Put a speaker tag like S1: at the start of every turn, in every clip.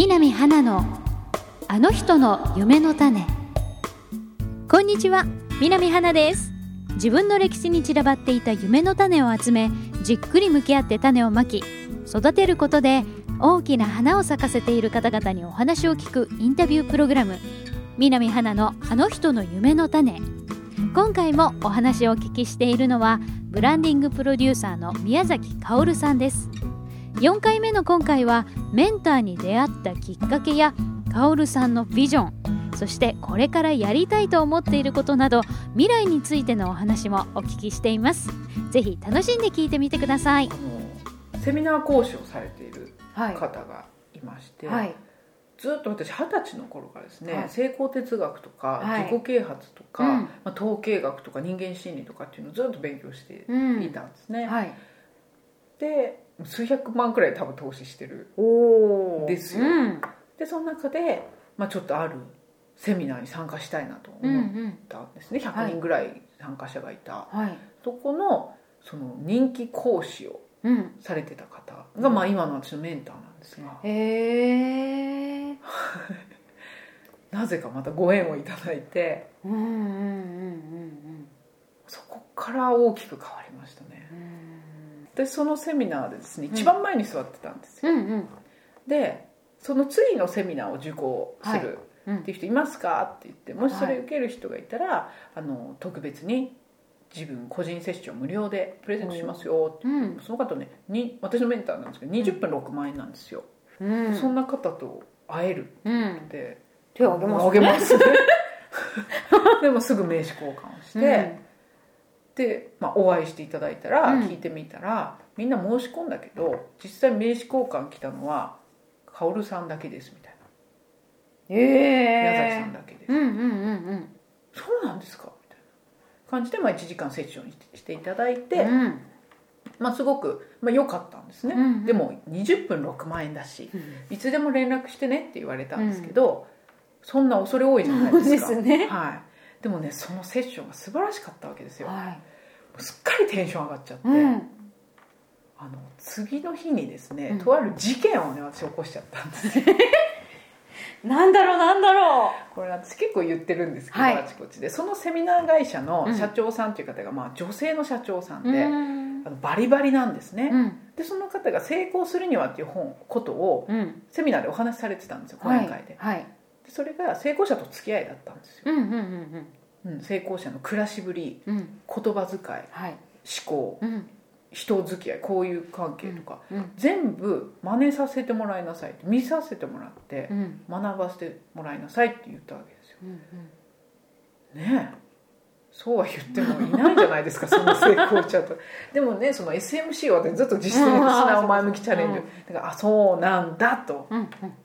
S1: 南花のあの人の夢の種。こんにちは南花です。自分の歴史に散らばっていた夢の種を集めじっくり向き合って種をまき育てることで大きな花を咲かせている方々にお話を聞くインタビュープログラム南花のあの人の夢の種。今回もお話をお聞きしているのはブランディングプロデューサーの宮崎薫さんです。4回目の今回はメンターに出会ったきっかけや薫さんのビジョンそしてこれからやりたいと思っていることなど未来についてのお話もお聞きしています。ぜひ楽しんで聞いてみてください。
S2: セミナー講師をされている方がいまして、はい、ずっと私二十歳の頃からですね、はい、成功哲学とか、自己啓発とか、うん、まあ、統計学とか人間心理とかっていうのをずっと勉強していたんですね、うん。はい、で数百万くらい多分投資してる。んですよ、うん、でその中で、まあ、ちょっとあるセミナーに参加したいなと思ったんですね、うんうん、100人ぐらい参加者がいた、はい、そこのその人気講師をされてた方が、まあ、今の私のメンターなんですが。へえ なぜかまたご縁をいただいて。そこから大きく変わりましたねでそのセミナーでですね一番前に座ってたんですよ、うんうん、でその次のセミナーを受講するっていう人いますかって言ってもしそれ受ける人がいたら、あの特別に自分個人セッション無料でプレゼントしますよって、うん、その方ねに私のメンターなんですけど20分6万円なんですよ、うん、そんな方と会えるって、
S1: 手を挙げます。ね
S2: げます。ね でもすぐ名刺交換をして、で、まあ、お会いしていただいたら聞いてみたら、みんな申し込んだけど実際名刺交換来たのは薫さんだけですみたいな。ええー、宮崎さんだけです、うんうんうんうん、そうなんですか？みたいな。感じで、まあ、1時間セッションしていただいて、うん、まあ、すごく良、まあ、かったんですね、うんうん、でも20分6万円だし、うん、いつでも連絡してねって言われたんですけど、そんな恐れ多いじゃないですか。
S1: ですね、
S2: はい、でもねそのセッションが素晴らしかったわけですよ、はい、すっかりテンション上がっちゃって、あの次の日にですね、とある事件をね私起こしちゃったんです
S1: なんだろうなんだろ
S2: う。これ私結構言ってるんですけど、はい、あちこちで。そのセミナー会社の社長さんという方が、まあ、女性の社長さんで、うん、あのバリバリなんですね、うん、でその方が「成功するには」っていう本ことを、セミナーでお話しされてたんですよ講演会で。はい、でそれが成功者と付き合いだったんですよ、うんうんうんうん、成功者の暮らしぶり、言葉遣い、はい、思考、人付き合いこういう関係とか、うんうん、全部真似させてもらいなさい見させてもらって、学ばせてもらいなさいって言ったわけですよ、うんうん、ねえ。そうは言ってもいないじゃないですか その成功者と。でもねその SMC はずっと実践的な前向きチャレンジ。だからあそうなんだと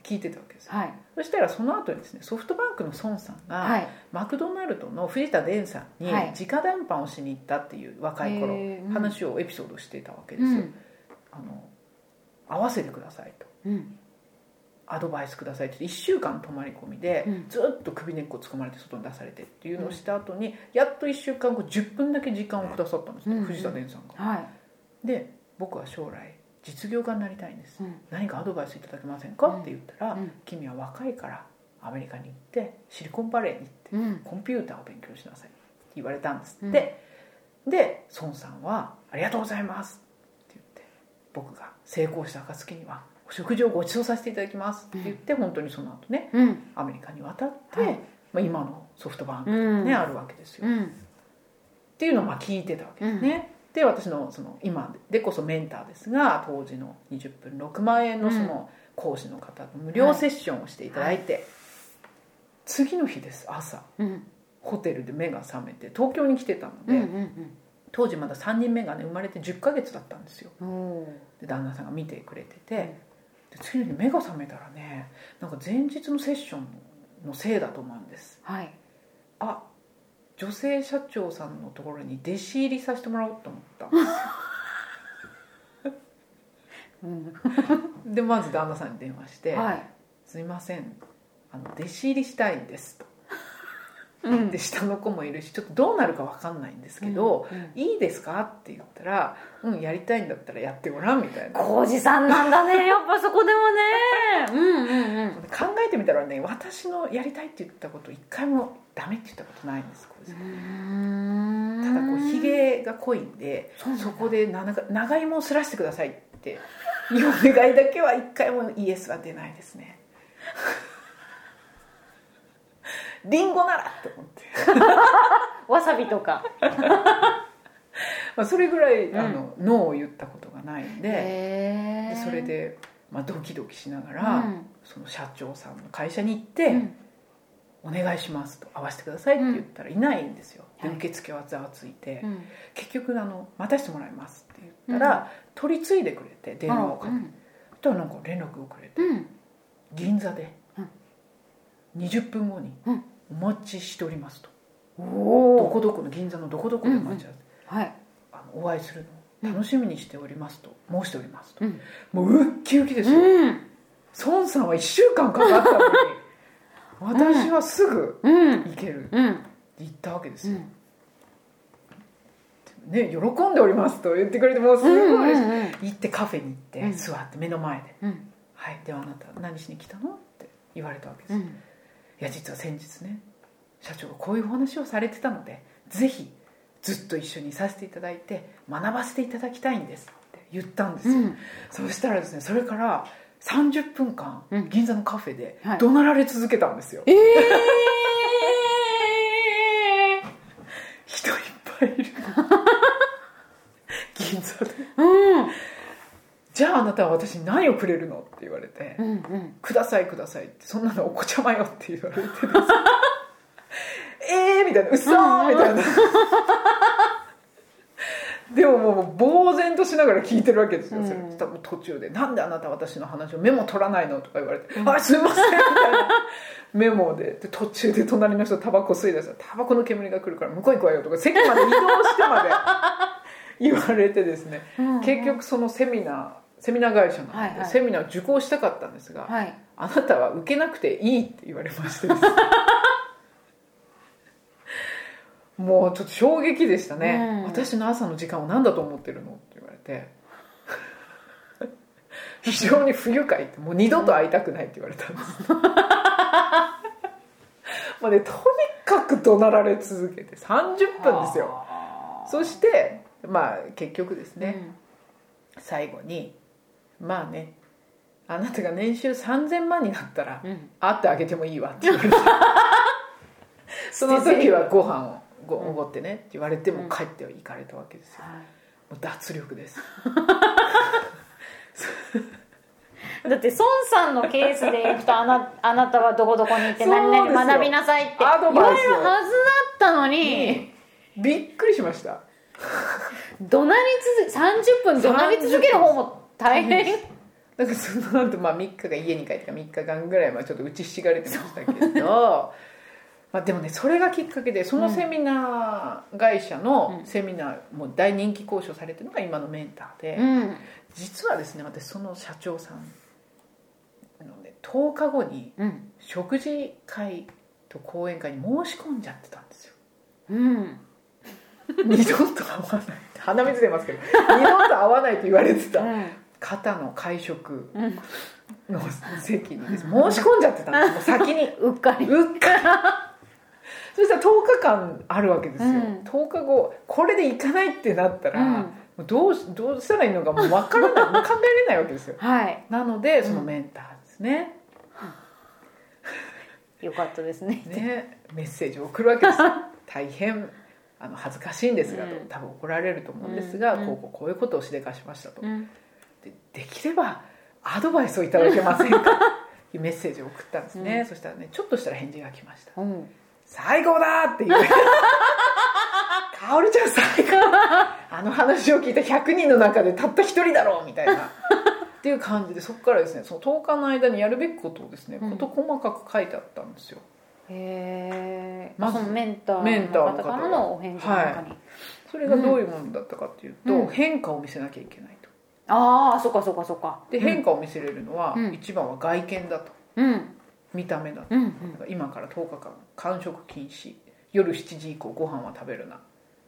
S2: 聞いてたわけです、はい、そしたらその後にですねソフトバンクの孫さんが、はい、マクドナルドの藤田伝さんに直談判をしに行ったっていう若い頃、話をエピソードしてたわけですよ、うん、あの合わせてくださいと、うん。アドバイスくださいって1週間泊まり込みで、ずっと首根っこつかまれて外に出されてっていうのをした後に、やっと1週間後10分だけ時間をくださったんです、藤田伝さんが、はい、で僕は将来実業家になりたいんです、何かアドバイスいただけませんか、って言ったら、君は若いからアメリカに行ってシリコンバレーに行って、コンピューターを勉強しなさいって言われたんですって、で孫さんは「ありがとうございます」って言って僕が成功した暁には食事をご馳走させていただきますって言って、うん、本当にその後ね、うん、アメリカに渡って、はい、まあ、今のソフトバンクね、うん、あるわけですよ、っていうのをまあ聞いてたわけですね、で私のその今でこそメンターですが当時の20分6万円のその講師の方と無料セッションをしていただいて、はい、次の日です朝、ホテルで目が覚めて東京に来てたので、うんうんうん。当時まだ3人目がね生まれて10ヶ月だったんですよ。で旦那さんが見てくれててで次の日目が覚めたらねなんか前日のセッションのせいだと思うんです、はい、あ女性社長さんのところに弟子入りさせてもらおうと思った。ん。でまず旦那さんに電話して「はい、すいませんあの弟子入りしたいんです」と。うん、で下の子もいるしちょっとどうなるか分かんないんですけど「うんうん、いいですか?」って言ったら「うんやりたいんだったらやってごらん」みたいな。
S1: 浩二さんなんだね。やっぱそこでもね。うんうん、うん、
S2: みたらね私のやりたいって言ったこと一回もダメって言ったことないんですただこうひげが濃いんでそこで長芋をすらしてくださいっていうお願いだけは一回もイエスは出ないですね。リンゴならって思って。
S1: わさびとか。
S2: まあそれぐらい、うん、あのノーを言ったことがないんででそれで、まあ、ドキドキしながら、うん、その社長さんの会社に行って、お願いしますと会わせてくださいって言ったらいないんですよ、で受付はざわついて、結局あの「待たせてもらいます」って言ったら、取り継いでくれて電話をかけて、そしたらなんか連絡をくれて、銀座で20分後にお待ちしておりますと、どこどこの銀座のどこどこで待ち合わせ、はい、あのお会いするの楽しみにしておりますと申しておりますと、もうウッキウキですよ、孫さんは1週間かかったのに私はすぐ行ける、って言ったわけですよ、ね、喜んでおりますと言ってくれてもうすごい嬉しい、行ってカフェに行って座って目の前で「はい。ではあなた何しに来たの?」って言われたわけです、いや実は先日ね社長がこういうお話をされてたのでぜひずっと一緒にさせていただいて学ばせていただきたいんですって言ったんですよ、うん、そしたらですねそれから30分間、銀座のカフェで怒鳴られ続けたんですよ、はい、ええー、人いっぱいいる。銀座で、うん。じゃああなたは私に何をくれるの?」って言われて「うんうん、くださいください」って「そんなのお子ちゃまよ」って言われてです。えーみたいな「うそー!」みたいなでももう呆然としながら聞いてるわけですよ、それ。多分途中で「なんであなた私の話をメモ取らないの?」とか言われて「うん、あすいません」みたいな。メモでで途中で隣の人タバコ吸い出したら「タバコの煙が来るから向こう行くわよ」とか席まで移動してまで言われてですね、うんうん、結局そのセミナーセミナー会社なので、セミナー受講したかったんですが、はい、あなたは受けなくていいって言われまして もうちょっと衝撃でしたね、うん、私の朝の時間を何だと思ってるのって言われて。非常に不愉快ってもう二度と会いたくないって言われたんです。もうねとにかく怒鳴られ続けて30分ですよ。そしてまあ結局ですね、うん、最後にまあねあなたが年収3000万になったら、うん、会ってあげてもいいわって言われて。その時はご飯をごおごってねって言われても帰って行かれたわけですよ、もう脱力です。
S1: だって孫さんのケースでいくとあなあなたはどこどこに行って何々学びなさいって言われるはずだったのに、
S2: びっくりしました。
S1: 怒鳴り続30分怒鳴り続ける方も大変。
S2: だからその後、まあ3日が家に帰って3日間ぐらいまあちょっと打ちひしがれてましたけどまあでもねそれがきっかけでそのセミナー会社のセミナーも大人気交渉されてるのが今のメンターで、うん、実はですね私その社長さんのね10日後に食事会と講演会に申し込んじゃってたんですよ、うん、二度と会わない。鼻水出ますけど二度と会わないと言われてた、うん。方の会食の席に申し込んじゃってたんです。先に。
S1: うっかり。
S2: うっかりそしたら10日間あるわけですよ、うん、10日後これで行かないってなったら、うん、どうどうしたらいいのかもう分からない。もう考えれないわけですよ、はい、なのでそのメンターですね、
S1: うん、よかったですね。
S2: ねメッセージを送るわけです。大変あの恥ずかしいんですが、と多分怒られると思うんですが、こうこうこういうことをしでかしましたと、でできればアドバイスをいただけませんか？メッセージを送ったんですね、うん、そしたらねちょっとしたら返事が来ました「うん、最高だ!」って言う。かおるちゃん最高。あの話を聞いた100人の中でたった1人だろうみたいな。っていう感じでそこからですねその10日の間にやるべきことをですね、事細かく書いてあったんですよ。
S1: へえまずメンターの方からのお返事の中に、はい、
S2: それがどういうものだったかっていうと、うん、変化を見せなきゃいけない
S1: ああそっかそっかそっか。
S2: で変化を見せれるのは、一番は外見だと、うん、見た目だ。と、うんうん、今から10日間間食禁止。夜7時以降ご飯は食べるな。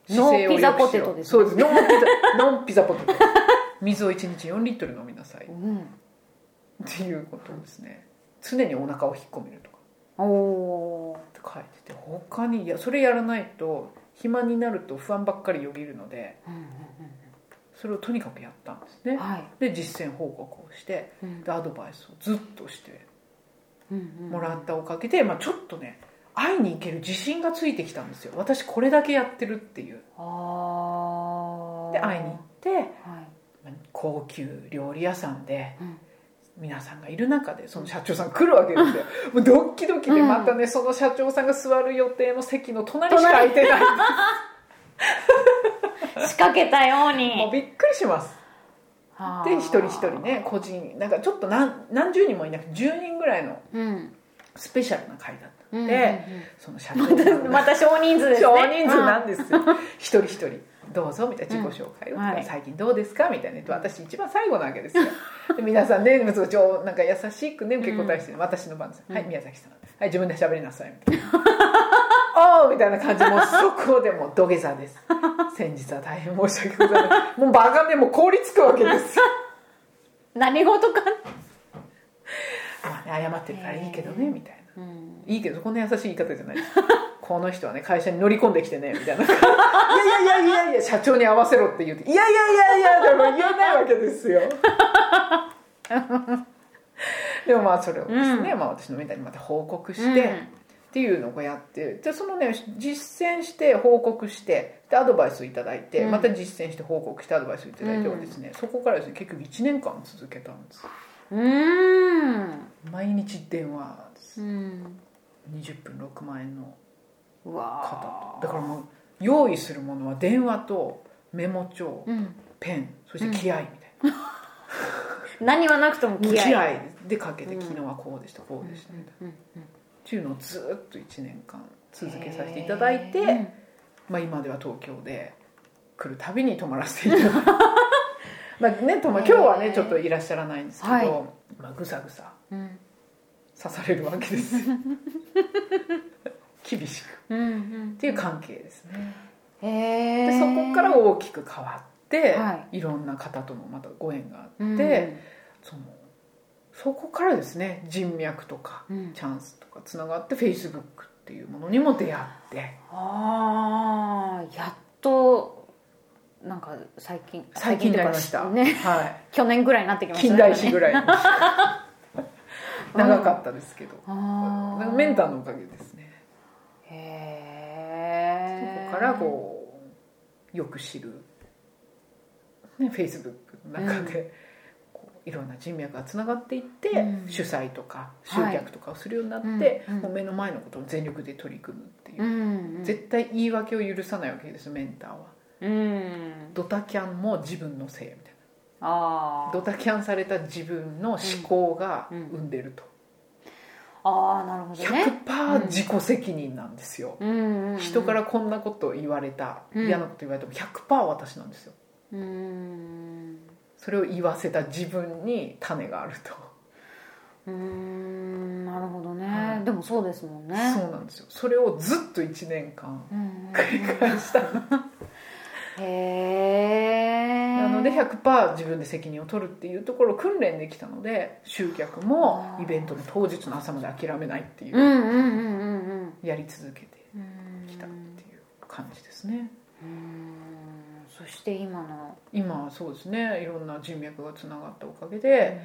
S1: ノーピザポテトです、ね、そうです。ノーピ
S2: ザ ノンピザポテト。水を1日4リットル飲みなさい、うん、っていうことですね。常にお腹を引っ込めるとか。おおって書いてて他にいやそれやらないと暇になると不安ばっかりよぎるので、うんうんうん。それをとにかくやったんですね、はい、で実践報告をして、うん、でアドバイスをずっとしてもらったおかげで、まあ、ちょっとね会いに行ける自信がついてきたんですよ。私これだけやってるっていう。で会いに行って、はい、高級料理屋さんで、うん。皆さんがいる中でその社長さん来るわけですよ。もうドッキドキでまたね、うん、その社長さんが座る予定の席の隣しか空いてない。
S1: 仕掛けたように。
S2: もうびっくりしますで一人一人ね個人。なんかちょっと何何十人もいなくて10人ぐらいのスペシャルな会だったので、うんうんうん、その社
S1: 長。また少人数ですね。
S2: 少人数なんですよ、一人一人。どうぞみたいな自己紹介を、うん。はい、最近どうですか？みたいな。私一番最後なわけですよ。で皆さんねなんか優しくね受け答えして、うん、私の番です、うん、はい宮崎さんはい自分で喋りなさい。みたいなおおみたいな感じ。もそこでも土下座です。先日は大変申し訳ございません。もうバカでも凍りつくわけですよ。
S1: 何事か。
S2: まあね謝ってるからいいけどねみたいな、うん、いいけどこんな優しい言い方じゃない。この人はね会社に乗り込んできてねみたいな。いやいやいやいやいや社長に合わせろって言っていやいやいやいやでも言えないわけですよ。でもまあそれをですね、うん、まあ、私のメンターにまた報告して、うん、っていうのをやってでそのね実践して報告してでアドバイスをいただいて、うん、また実践して報告してアドバイスをいただいてはですね、そこからですね結局1年間続けたんです。うん。毎日電話です、うん、20分6万円の方と。だからもう用意するものは電話とメモ帳、うん、ペンそして気合みたいな、
S1: うん、何はなくとも
S2: 気合。気合でかけて、昨日はこうでしたこうでしたみたいな、っていうのをずっと1年間続けさせていただいて、まあ、今では東京で来るたびに泊まらせていただいて。まあね、今日はねちょっといらっしゃらないんですけど、はい、まあ、ぐさぐさ刺されるわけです 厳しく、うんうん、っていう関係ですね。でそこから大きく変わって、はい、いろんな方ともまたご縁があって、うん、そのそこからですね人脈とか、チャンスとかつながってフェイスブックっていうものにも出会って。
S1: ああやっとなんか最近
S2: 最近になりました。
S1: ね、はい、去年ぐらいになってきま
S2: したね。近代史ぐらい。長かったですけど、うん、メンターのおかげですね。へえそこからこうよく知るねフェイスブックの中で、いろんな人脈がつながっていって、うん、主催とか集客とかをするようになって、はい、もう目の前のことを全力で取り組むっていう、うんうん、絶対言い訳を許さないわけですメンターは、うん、ドタキャンも自分のせいみたいな。ドタキャンされた自分の思考が生んでると、
S1: ああなるほどね。
S2: 100%自己責任なんですよ、うん、人からこんなこと言われた、うん、嫌なこと言われても100%私なんですよ、うん、それを言わせた自分に種があると。
S1: うんなるほどね、はい、でもそうですもんね。
S2: そうなんですよ。それをずっと1年間繰り返した へえなので100%自分で責任を取るっていうところを訓練できたので集客もイベントの当日の朝まで諦めないっていうやり続けてきたっていう感じですね
S1: そして今の
S2: 今はそうですね。いろんな人脈がつながったおかげで、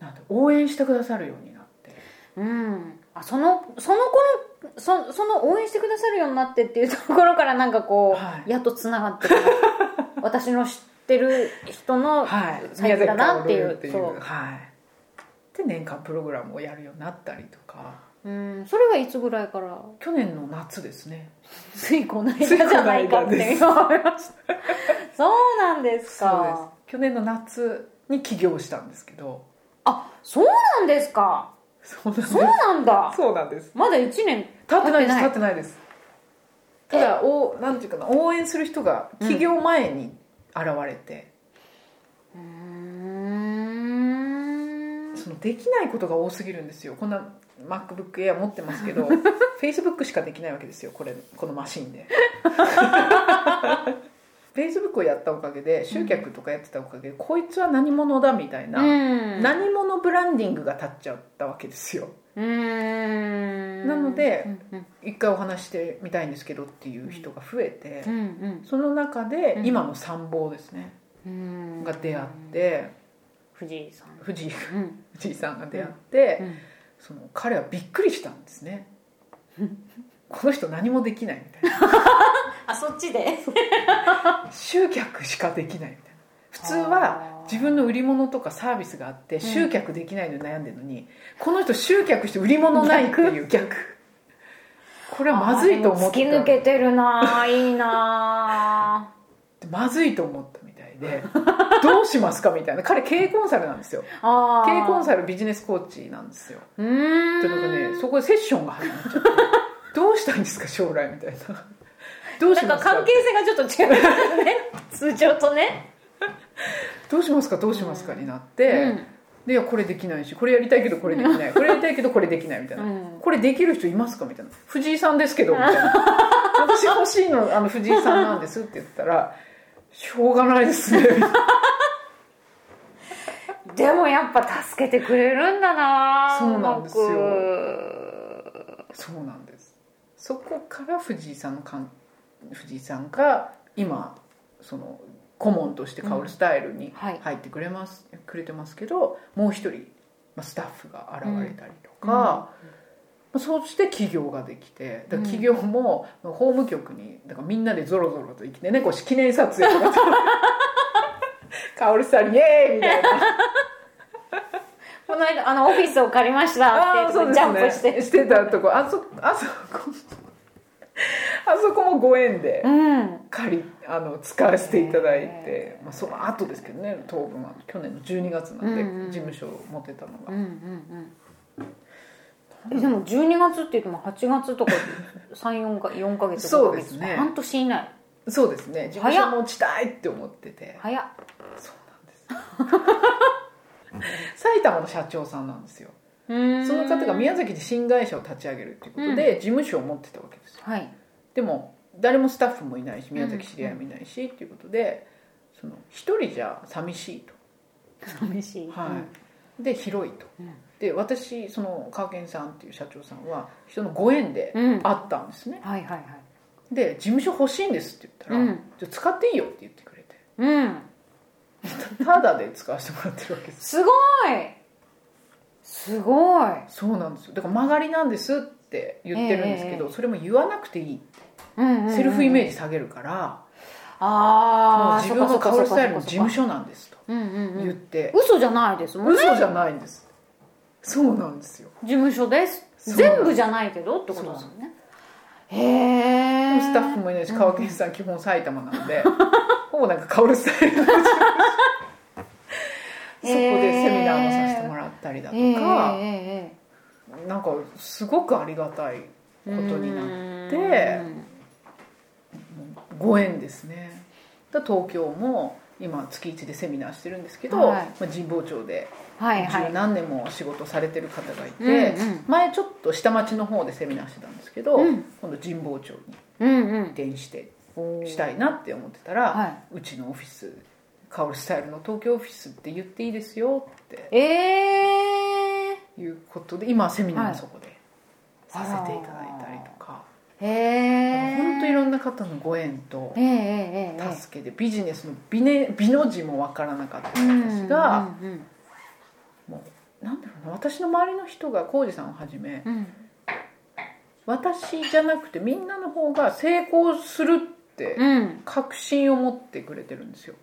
S2: うん、なん応援してくださるようになって。
S1: うん。あそのその子のそその応援してくださるようになってっていうところからなんかこう、はい、やっとつながって 私の知ってる人のサイトだなっていう,、はい、いうそう。はい。
S2: で年間プログラムをやるようになったりとか
S1: うんそれはいつぐらいから？
S2: 去年の夏ですね。
S1: ついこの間じゃないかって言われました。そうなんですか。
S2: 去年の夏に起業したんですけど。
S1: あそうなんですか。そうなんそうなんだ。
S2: そうなんです。
S1: まだ1年
S2: 経ってないです。経ってない。です。ただおなんていうかな応援する人が起業前に現れて、うん、そのできないことが多すぎるんですよ。こんな MacBook Air 持ってますけどフェイスブックしかできないわけですよ。これこのマシンで。フェイスブックをやったおかげで集客とかやってたおかげで、こいつは何者だみたいな、
S1: うん。
S2: 何者ブランディングが立っちゃったわけですよ。
S1: うん。
S2: なので
S1: うんうん。
S2: 一回お話してみたいんですけどっていう人が増えて、
S1: うん。
S2: その中で
S1: うん。
S2: 今の参謀ですね、
S1: うん。
S2: が出会って
S1: 藤井さん。
S2: 藤井。
S1: うん。
S2: 藤井さんが出会って、
S1: うん。
S2: その彼はびっくりしたんですね。この人何もできないみたいな。
S1: あそっちで。
S2: 集客しかできないみたいな。普通は自分の売り物とかサービスがあって集客できないのに悩んでるのに、この人集客して売り物ないっていう逆。これはまずいと思っ
S1: 突き抜
S2: た
S1: けてるなぁいいな
S2: まずいと思ったみたいで どうしますかみたいな。彼経営コンサルなんですよ。経営コン
S1: ル
S2: サルビジネスコーチなんですよ。
S1: うーん。
S2: でなんかねそこでセッションが始まっちゃって。どうしたいんですか将来みたいな。どうしますか
S1: なんか関係性がちょっと違うね。通常とね。
S2: どうしますかどうしますかになって、
S1: うん。
S2: でいやこれできないしこれやりたいけどこれできない。これやりたいけどこれできないみたいな、
S1: うん。
S2: これできる人いますかみたいな。藤井さんですけどみたいな。私欲しいのあの藤井さんなんですって言ったらしょうがないですね。みたいな
S1: でもやっぱ助けてくれるんだなぁ
S2: そうなんですよ。そうなんです。そこから藤井さんのかん藤井さんが今その顧問として薫スタイルに
S1: はい。
S2: 入ってくれます、くれてますけどもう一人まあスタッフが現れたりとか、まあそして起業ができてだ起業も法務局にだからみんなでゾロゾロと行ってねこう記念撮影とか。薫さんイエーイみたいな
S1: この間あのオフィスを借りましたっていうとこジャンプして。
S2: してたとこ。あそあそこあそこもご縁で
S1: うん。
S2: 借りあの使わせていただいて、まあ、その後ですけどね当分は。去年の12月なんで、
S1: うんうん
S2: 事務所を持ってたのが、
S1: うんうんうん。えでも12月って言っても8月とか34か4か月5ヶ月
S2: そうですね。
S1: 半年以内。
S2: そうですね。事務所持ちたいって思ってて。
S1: 早っ。
S2: そうなんです 埼玉の社長さんなんですよ。その方が宮崎で新会社を立ち上げるっていうことで、事務所を持ってたわけですよ。
S1: はい。
S2: でも誰もスタッフもいないし宮崎知り合いもいないし、っていうことでその一人じゃ寂しいと。
S1: 寂しい。
S2: はい、で広いと、
S1: うん。
S2: で私その川健さんっていう社長さんは人のご縁で
S1: うん。
S2: 会ったんですね、
S1: はいはいはい。
S2: で事務所欲しいんですって言ったら、
S1: うん。
S2: じゃあ使っていいよって言ってくれて。
S1: うん
S2: ただで使わせてもらってるわけです。
S1: すごい！すごい！
S2: そうなんですよ。だから曲がりなんですって言ってるんですけど、
S1: え
S2: それも言わなくていい。
S1: うんうんうん
S2: セルフイメージ下げるから、
S1: ああ
S2: 自分のカオルスタイルの事務所なんですと
S1: うんうんうん。
S2: 言って、
S1: 嘘じゃないです。もんね
S2: 嘘じゃないんです。そうなんですよ。
S1: 事務所です。全部じゃないけどってことだもんね。へえ
S2: スタッフもいないし川健さん基本埼玉なので ほぼなんかカオルスタイルの そこでセミナーもさせてもらったりだとか、
S1: え
S2: なんかすごくありがたい
S1: え
S2: ことになって。ご縁ですね。だ東京も今月1でセミナーしてるんですけど、
S1: はい。
S2: まあ、神保町で
S1: はいはい。
S2: 十何年も仕事されてる方がいて、
S1: うんうん。
S2: 前ちょっと下町の方でセミナーしてたんですけど、
S1: うん。
S2: 今度神保町に移転してしたいなって思ってたら、
S1: は
S2: うちのオフィスカオルスタイルの東京オフィスって言っていいですよって
S1: ええ
S2: いうことで今はセミナーそこでさせていただいたりとか、
S1: へえ
S2: 本当いろんな方のご縁と助けでビジネスの美,、ね、美の字もわからなかった
S1: うん
S2: 私が、
S1: うん
S2: もうなんだろうな私の周りの人が浩二さんをはじめ
S1: うん。
S2: 私じゃなくてみんなの方が成功するって
S1: うん
S2: 確信を持ってくれてるんですよ。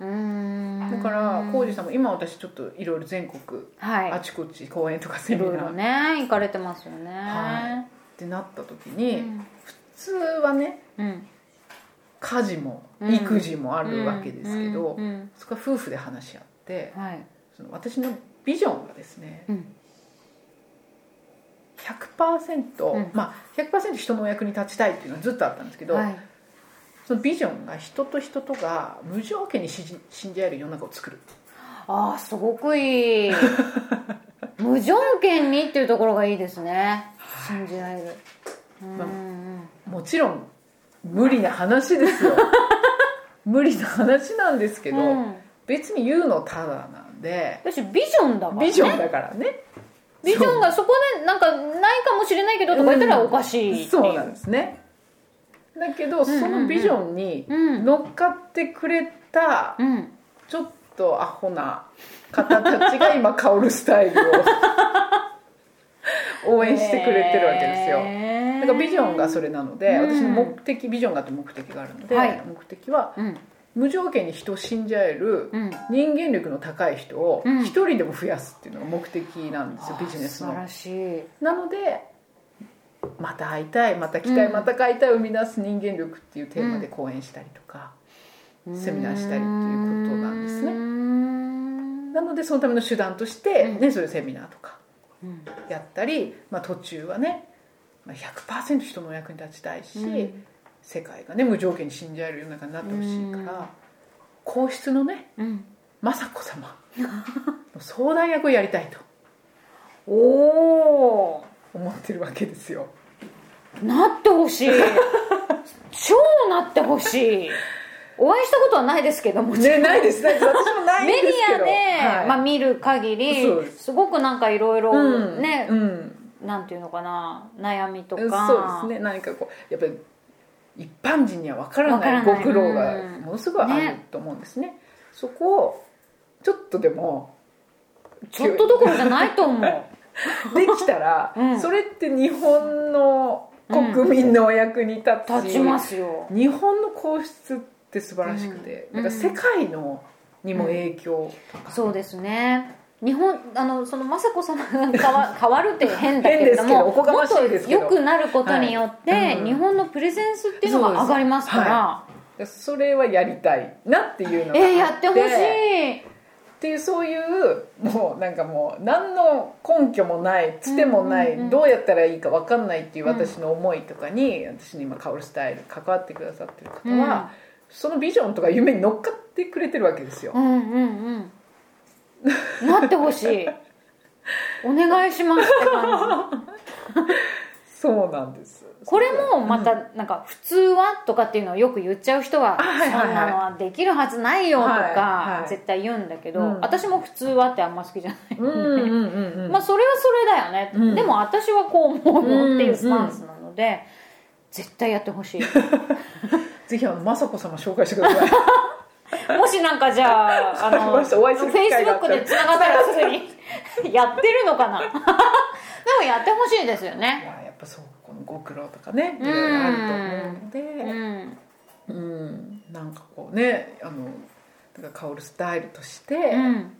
S1: うん。
S2: だから浩二さんも今私ちょっといろいろ全国
S1: はい。
S2: あちこち講演とかセミナー。っ
S1: ね行かれてますよね。
S2: はてなった時
S1: う
S2: に、
S1: ん。
S2: 普通はね
S1: うん。
S2: 家事も
S1: うん。
S2: 育児もあるわけですけど、
S1: うん。うん。
S2: そこは夫婦で話し合って
S1: はい。
S2: その私のビジョンがですね
S1: うん。
S2: 100%、
S1: うん。
S2: まあ100%人のお役に立ちたいっていうのはずっとあったんですけど、
S1: はい
S2: そのビジョンが人と人とが無条件に信じ信じ合える世の中を作る。
S1: ああすごくいい。無条件にっていうところがいいですね。信じられる。
S2: まあ、もちろん無理な話ですよ。無理な話なんですけど、うん、別に言うのただなんで。
S1: 私ビジョンだからね。
S2: ビジョンだからね。
S1: ビジョンがそこでなんかないかもしれないけどとか言ったらおかしい、
S2: う。ん、そうなんですねだけど、そのビジョンに乗っかってくれた、ちょっとアホな方たちが今カオルスタイルを 応援してくれてるわけですよ。だからビジョンがそれなので、私の目的ビジョンがあって目的があるので、はい、目的は、無条件に人を信じ合える人間力の高い人を一人でも増やすっていうのが目的なんですよ、ビジネスの。なのでまた会いたいまた来たい、また買いたいを生み出す人間力っていうテーマで講演したりとか、セミナーしたりっていうことなんですね。なのでそのための手段として、ね、そういうセミナーとかやったり、まあ、途中はね100%人のお役に立ちたいし、世界がね無条件に信じ合える世の中になってほしいから、皇室のね、雅子様の相談役をやりたいと。おお思ってるわけですよ。
S1: なってほしい。超なってほしい。お会いしたことはないですけども
S2: ねないです。私もない
S1: メディアで、はい、まあ、見る限りす。ごくなんかいろいろね、うん、なんていうのかな悩みとか。
S2: そうですね。何かこうやっぱり一般人には分からないご苦労がものすごいあると思うんですね、ね、そこをちょっとでも
S1: ちょっとどころじゃないと思う
S2: できたら、うん、それって日本の国民のお役に立つし、
S1: うん、立ちますよ。
S2: 日本の皇室って素晴らしくて、うん、なんか世界のにも影響とか、
S1: そうですね。日本あのその雅子様が変わ 変わるって変だけれどももっと良くなることによって、はい。うん、日本のプレゼンスっていうのが上がりますから、は
S2: い、それはやりたいなっていうのが
S1: えー、やってほしい
S2: っていうそういうもうなんかもう何の根拠もないつてもない、どうやったらいいか分かんないっていう私の思いとかに、私に今カオルスタイル関わってくださってる方は、そのビジョンとか夢に乗っかってくれてるわけですよ。
S1: うんうんうん。なってほしい。お願いしますって感
S2: じ そうなんです。
S1: これもまたなんか「普通は?」とかっていうのをよく言っちゃう人は「そんなのはできるはずないよ」とか絶対言うんだけど私も「普通は?」ってあんま好きじゃない。のでまあそれはそれだよね。でも私はこう思うよっていうスタンスなので絶対やってほしい。
S2: ぜひあの雅子様紹介してください。
S1: もしなんかじゃあ、あの、フェイスブックでつながったら。すぐに やってるのかな。でもやってほしいですよね。
S2: 苦労とかね、いろいろあると思うので、うん、うん、なんかこうね、あの、だから薫スタイルとして、うん。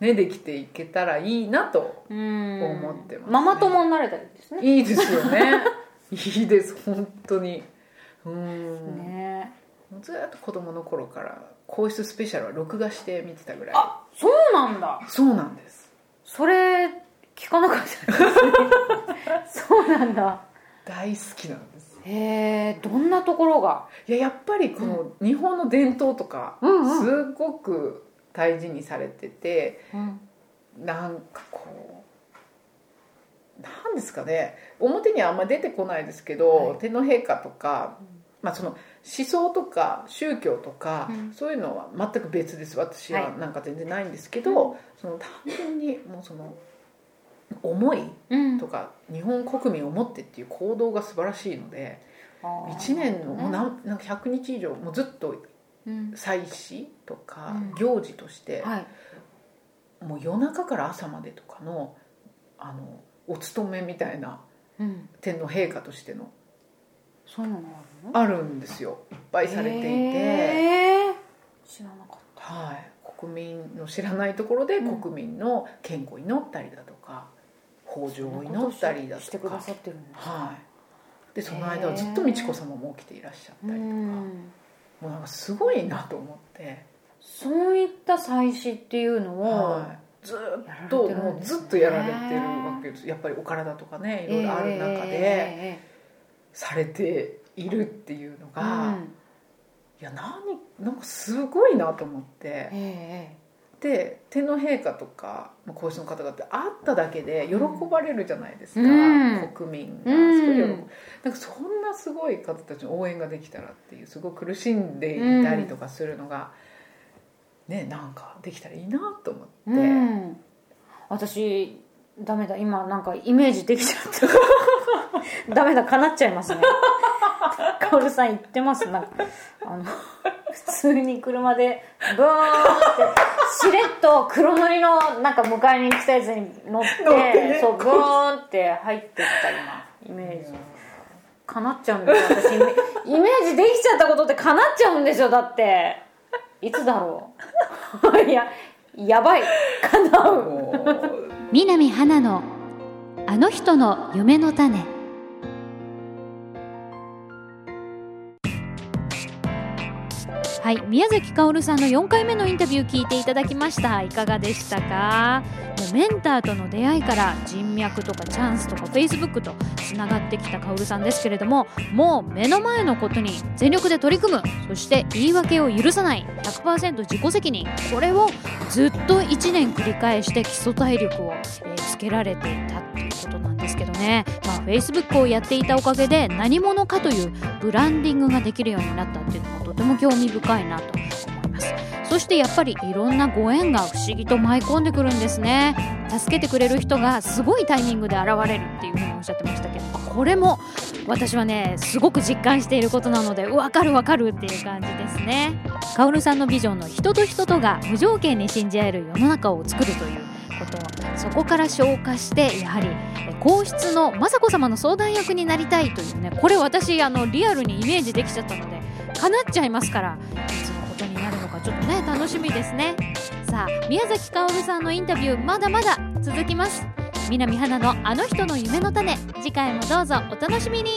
S2: ね、できていけたらいいなと思ってます、ね、
S1: ママ友になれたらいいですね。
S2: いいですよね。いいです本当に。うん。ね。ずっと子供の頃から皇室スペシャルは録画して見てたぐらい。
S1: あそうなんだ。
S2: そうなんです。
S1: それ聞かなかったですね。そうなんだ
S2: 大好きなんです。
S1: へえどんなところが？
S2: いややっぱりこの日本の伝統とか、すごく大事にされてて、うん、なんかこうなんですかね。表にはあんま出てこないですけど、はい、天皇陛下とか、まあ、その思想とか宗教とか、うん、そういうのは全く別です。私はなんか全然ないんですけど、はい、その単純にもうその思いとか、うん、日本国民を持ってっていう行動が素晴らしいので1年のもうなんなんか100日以上もうずっと祭祀とか行事として、はい、もう夜中から朝までとかのあのお勤めみたいな、天皇陛下としての
S1: そうなの
S2: あるんですよ。いっぱいされていて。
S1: 知らなかっ
S2: た。はい。国民の知らないところで国民の健康を祈ったりだとか豊穣を祈ったりだとか。
S1: してくださってるんです
S2: はい。でその間はずっと美智子様も起きていらっしゃったりとか。もうなんかすごいなと思って。
S1: そういった祭祀っていうのを、はい、
S2: ずっともうずっとやられてるわけです。やっぱりお体とかねいろいろある中でされているっていうのが、うん、いや何なんかすごいなと思って、えで天皇陛下とか皇室の方々って会っただけで喜ばれるじゃないですか、
S1: うん、
S2: 国民が。すごい喜ぶ、なんかそんなすごい方たちの応援ができたらっていうすごい苦しんでいたりとかするのが、ねなんかできたらいいなと思って、うん、
S1: 私ダメだ今なんかイメージできちゃった。ダメだかなっちゃいますねカオルさん言ってますなんか。あの普通に車でブーンってしれっと黒塗りのなんか迎えに来たやつに乗ってそうブーンって入ってった今。イメージかなっちゃうんですよ私イメージできちゃったことってかなっちゃうんですよ。だっていつだろう。いややばい。かなう。南花のあの人の夢の種はい宮崎薫さんの4回目のインタビュー聞いていただきました。いかがでしたか？もうメンターとの出会いから人脈とかチャンスとかフェイスブックとつながってきた薫さんですけれどももう目の前のことに全力で取り組むそして言い訳を許さない100%自己責任これをずっと1年繰り返して基礎体力を、え、つけられていたっていうことなんですけどね、まあ、Facebook をやっていたおかげで何者かというブランディングができるようになったっていうのもとても興味深いなと思います。そしてやっぱりいろんなご縁が不思議と舞い込んでくるんですね。助けてくれる人がすごいタイミングで現れるっていうふうにおっしゃってましたけどこれも私はねすごく実感していることなので分かる分かるっていう感じですね。カオルさんのビジョンの人と人とが無条件に信じ合える世の中を作るということそこから消化してやはり皇室の雅子さまの相談役になりたいというねこれ私あのリアルにイメージできちゃったので叶っちゃいますからいつのことになるのかちょっとね楽しみですね。さあ宮崎薫さんのインタビューまだまだ続きます。南花のあの人の夢の種。次回もどうぞお楽しみに。